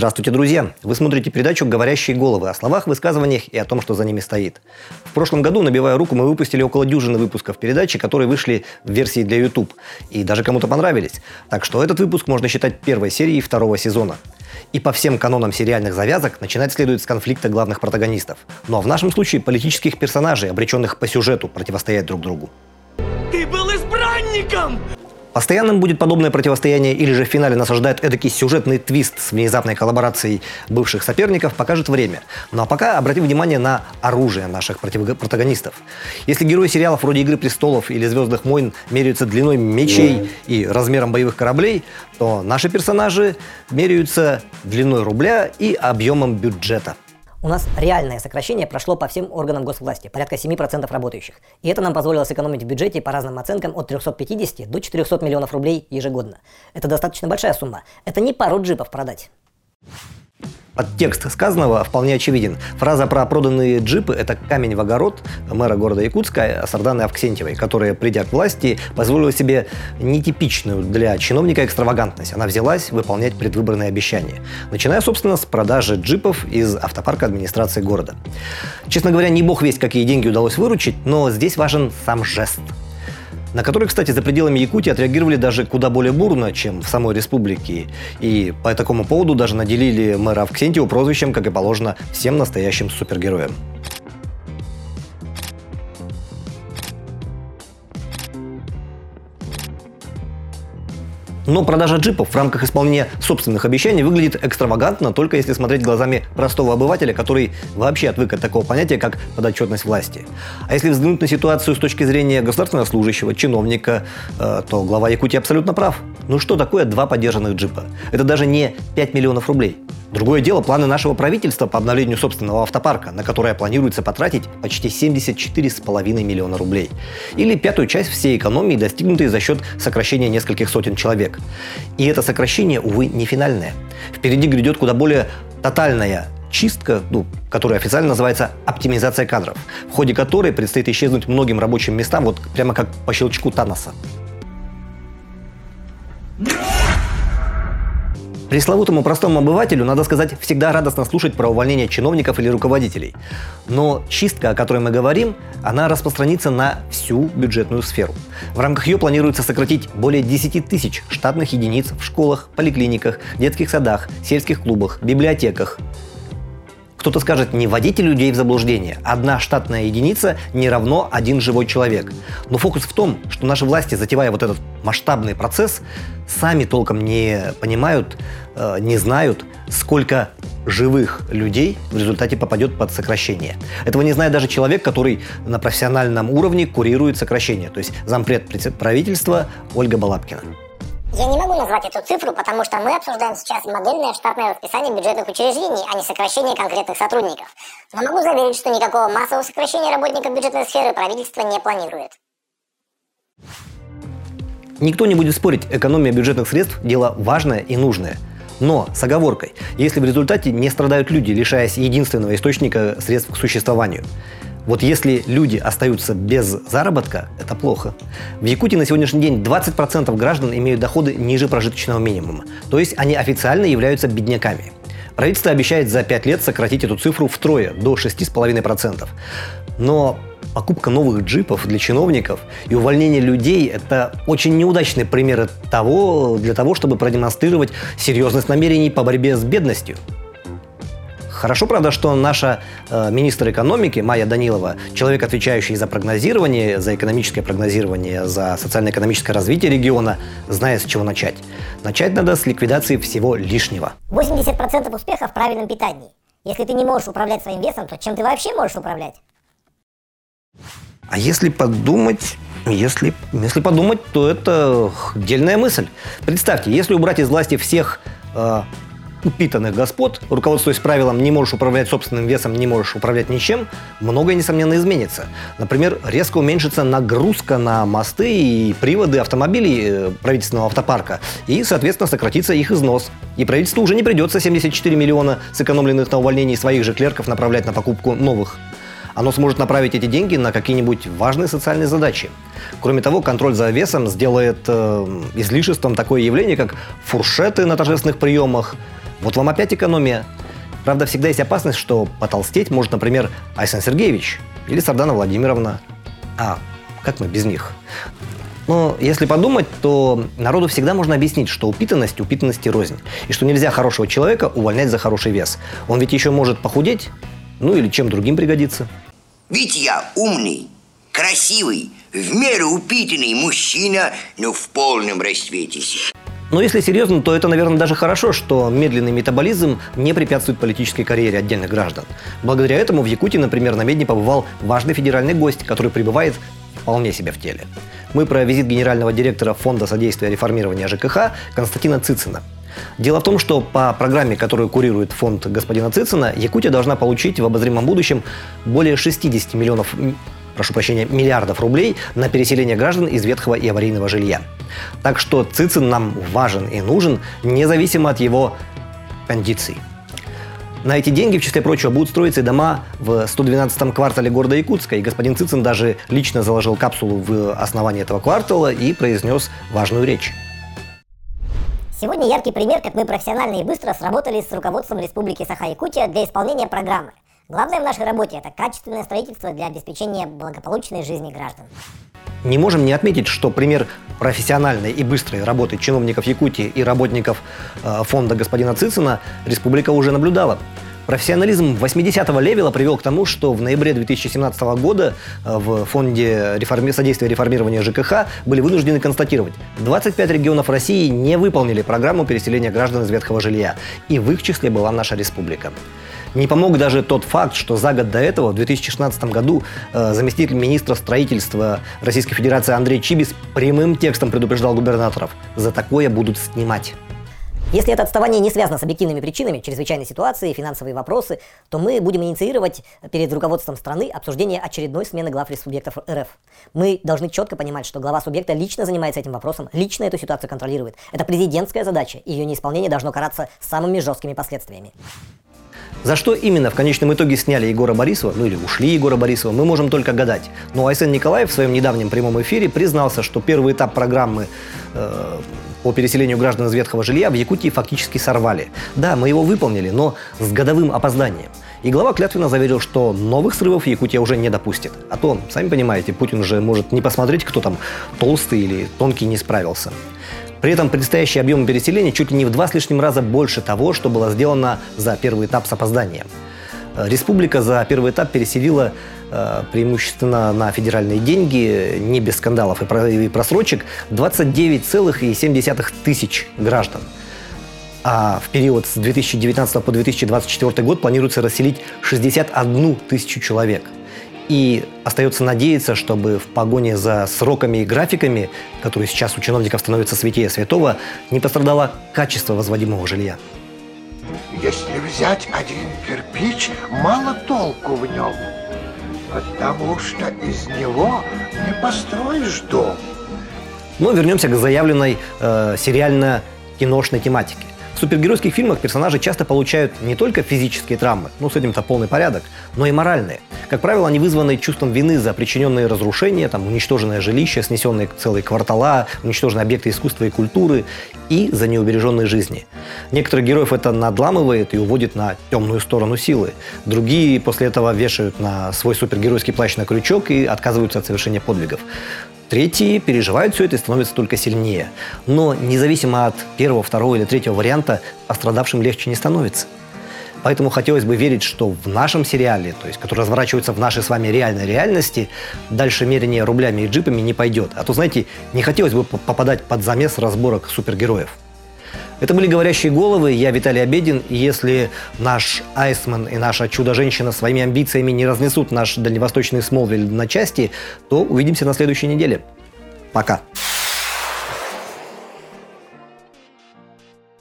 Здравствуйте, друзья! Вы смотрите передачу «Говорящие головы» о словах, высказываниях и о том, что за ними стоит. В прошлом году, набивая руку, мы выпустили около дюжины выпусков передачи, которые вышли в версии для YouTube. И даже кому-то понравились. Так что этот выпуск можно считать первой серией второго сезона. И по всем канонам сериальных завязок начинать следует с конфликта главных протагонистов. Но ну а в нашем случае политических персонажей, обреченных по сюжету противостоять друг другу. Постоянным будет подобное противостояние или же в финале нас ожидает эдакий сюжетный твист с внезапной коллаборацией бывших соперников, покажет время. Ну а пока обратим внимание на оружие наших протагонистов. Если герои сериалов вроде «Игры престолов» или «Звездных войн» меряются длиной мечей и размером боевых кораблей, то наши персонажи меряются длиной рубля и объемом бюджета. У нас реальное сокращение прошло по всем органам госвласти, порядка 7% работающих. И это нам позволило сэкономить в бюджете по разным оценкам от 350 до 400 миллионов рублей ежегодно. Это достаточно большая сумма. Это не пару джипов продать. Подтекст сказанного вполне очевиден. Фраза про проданные джипы – это камень в огород мэра города Якутска Сарданы Авксентьевой, которая, придя к власти, позволила себе нетипичную для чиновника экстравагантность. Она взялась выполнять предвыборные обещания. Начиная, собственно, с продажи джипов из автопарка администрации города. Честно говоря, не бог весть, какие деньги удалось выручить, но здесь важен сам жест – на который, кстати, за пределами Якутии отреагировали даже куда более бурно, чем в самой республике. И по такому поводу даже наделили мэра Авксентьева прозвищем, как и положено, всем настоящим супергероям. Но продажа джипов в рамках исполнения собственных обещаний выглядит экстравагантно, только если смотреть глазами простого обывателя, который вообще отвык от такого понятия, как подотчетность власти. А если взглянуть на ситуацию с точки зрения государственного служащего, чиновника, э, то глава Якутии абсолютно прав. Ну что такое два поддержанных джипа? Это даже не 5 миллионов рублей. Другое дело планы нашего правительства по обновлению собственного автопарка, на которое планируется потратить почти 74,5 миллиона рублей. Или пятую часть всей экономии, достигнутой за счет сокращения нескольких сотен человек. И это сокращение, увы, не финальное. Впереди грядет куда более тотальная чистка, ну, которая официально называется оптимизация кадров, в ходе которой предстоит исчезнуть многим рабочим местам, вот прямо как по щелчку Таноса. Пресловутому простому обывателю, надо сказать, всегда радостно слушать про увольнение чиновников или руководителей. Но чистка, о которой мы говорим, она распространится на всю бюджетную сферу. В рамках ее планируется сократить более 10 тысяч штатных единиц в школах, поликлиниках, детских садах, сельских клубах, библиотеках, кто-то скажет, не вводите людей в заблуждение. Одна штатная единица не равно один живой человек. Но фокус в том, что наши власти, затевая вот этот масштабный процесс, сами толком не понимают, э, не знают, сколько живых людей в результате попадет под сокращение. Этого не знает даже человек, который на профессиональном уровне курирует сокращение, то есть зампред правительства Ольга Балабкина. Я не могу назвать эту цифру, потому что мы обсуждаем сейчас модельное штатное расписание бюджетных учреждений, а не сокращение конкретных сотрудников. Но могу заверить, что никакого массового сокращения работников бюджетной сферы правительство не планирует. Никто не будет спорить, экономия бюджетных средств – дело важное и нужное. Но с оговоркой, если в результате не страдают люди, лишаясь единственного источника средств к существованию. Вот если люди остаются без заработка, это плохо. В Якутии на сегодняшний день 20% граждан имеют доходы ниже прожиточного минимума. То есть они официально являются бедняками. Правительство обещает за 5 лет сократить эту цифру втрое, до 6,5%. Но покупка новых джипов для чиновников и увольнение людей – это очень неудачные примеры того, для того, чтобы продемонстрировать серьезность намерений по борьбе с бедностью. Хорошо, правда, что наша э, министр экономики Майя Данилова, человек, отвечающий за прогнозирование, за экономическое прогнозирование, за социально-экономическое развитие региона, знает, с чего начать. Начать надо с ликвидации всего лишнего. 80% успеха в правильном питании. Если ты не можешь управлять своим весом, то чем ты вообще можешь управлять? А если подумать, если, если подумать, то это дельная мысль. Представьте, если убрать из власти всех э, упитанных господ, руководствуясь правилом «не можешь управлять собственным весом, не можешь управлять ничем», многое, несомненно, изменится. Например, резко уменьшится нагрузка на мосты и приводы автомобилей э, правительственного автопарка, и, соответственно, сократится их износ. И правительству уже не придется 74 миллиона сэкономленных на увольнении своих же клерков направлять на покупку новых оно сможет направить эти деньги на какие-нибудь важные социальные задачи. Кроме того, контроль за весом сделает э, излишеством такое явление, как фуршеты на торжественных приемах, Вот вам опять экономия. Правда, всегда есть опасность, что потолстеть может, например, Айсан Сергеевич или Сардана Владимировна. А как мы без них? Но если подумать, то народу всегда можно объяснить, что упитанность упитанности рознь. И что нельзя хорошего человека увольнять за хороший вес. Он ведь еще может похудеть, ну или чем другим пригодится. Ведь я умный, красивый, в меру упитанный мужчина, но в полном расцвете сил. Но если серьезно, то это, наверное, даже хорошо, что медленный метаболизм не препятствует политической карьере отдельных граждан. Благодаря этому в Якутии, например, на Медне побывал важный федеральный гость, который пребывает вполне себе в теле. Мы про визит генерального директора Фонда содействия реформирования ЖКХ Константина Цицина. Дело в том, что по программе, которую курирует фонд господина Цицина, Якутия должна получить в обозримом будущем более 60 миллионов прошу прощения, миллиардов рублей на переселение граждан из ветхого и аварийного жилья. Так что Цицин нам важен и нужен, независимо от его кондиций. На эти деньги, в числе прочего, будут строиться и дома в 112-м квартале города Якутска. И господин Цицин даже лично заложил капсулу в основании этого квартала и произнес важную речь. Сегодня яркий пример, как мы профессионально и быстро сработали с руководством Республики Саха-Якутия для исполнения программы. Главное в нашей работе – это качественное строительство для обеспечения благополучной жизни граждан. Не можем не отметить, что пример профессиональной и быстрой работы чиновников Якутии и работников э, фонда господина Цицина республика уже наблюдала. Профессионализм 80-го левела привел к тому, что в ноябре 2017 года э, в Фонде реформи... содействия реформирования ЖКХ были вынуждены констатировать, 25 регионов России не выполнили программу переселения граждан из ветхого жилья, и в их числе была наша республика. Не помог даже тот факт, что за год до этого, в 2016 году, э, заместитель министра строительства Российской Федерации Андрей Чибис прямым текстом предупреждал губернаторов, за такое будут снимать. Если это отставание не связано с объективными причинами, чрезвычайной ситуации, финансовые вопросы, то мы будем инициировать перед руководством страны обсуждение очередной смены глав субъектов РФ. Мы должны четко понимать, что глава субъекта лично занимается этим вопросом, лично эту ситуацию контролирует. Это президентская задача, и ее неисполнение должно караться самыми жесткими последствиями. За что именно в конечном итоге сняли Егора Борисова, ну или ушли Егора Борисова, мы можем только гадать. Но Айсен Николаев в своем недавнем прямом эфире признался, что первый этап программы э, по переселению граждан из ветхого жилья в Якутии фактически сорвали. Да, мы его выполнили, но с годовым опозданием. И глава клятвенно заверил, что новых срывов Якутия уже не допустит. А то, сами понимаете, Путин же может не посмотреть, кто там толстый или тонкий не справился. При этом предстоящий объем переселения чуть ли не в два с лишним раза больше того, что было сделано за первый этап с опозданием. Э, республика за первый этап переселила э, преимущественно на федеральные деньги, не без скандалов и просрочек, 29,7 тысяч граждан. А в период с 2019 по 2024 год планируется расселить 61 тысячу человек – и остается надеяться, чтобы в погоне за сроками и графиками, которые сейчас у чиновников становятся святее святого, не пострадало качество возводимого жилья. Если взять один кирпич, мало толку в нем, потому что из него не построишь дом. Но вернемся к заявленной э, сериально-киношной тематике. В супергеройских фильмах персонажи часто получают не только физические травмы, ну с этим-то полный порядок, но и моральные. Как правило, они вызваны чувством вины за причиненные разрушения, там, уничтоженное жилище, снесенные целые квартала, уничтоженные объекты искусства и культуры и за неубереженные жизни. Некоторых героев это надламывает и уводит на темную сторону силы. Другие после этого вешают на свой супергеройский плащ на крючок и отказываются от совершения подвигов. Третьи переживают все это и становятся только сильнее. Но независимо от первого, второго или третьего варианта, пострадавшим легче не становится. Поэтому хотелось бы верить, что в нашем сериале, то есть который разворачивается в нашей с вами реальной реальности, дальше мерение рублями и джипами не пойдет. А то, знаете, не хотелось бы попадать под замес разборок супергероев. Это были «Говорящие головы». Я Виталий Обедин. И если наш Айсман и наша чудо-женщина своими амбициями не разнесут наш дальневосточный Смолвиль на части, то увидимся на следующей неделе. Пока.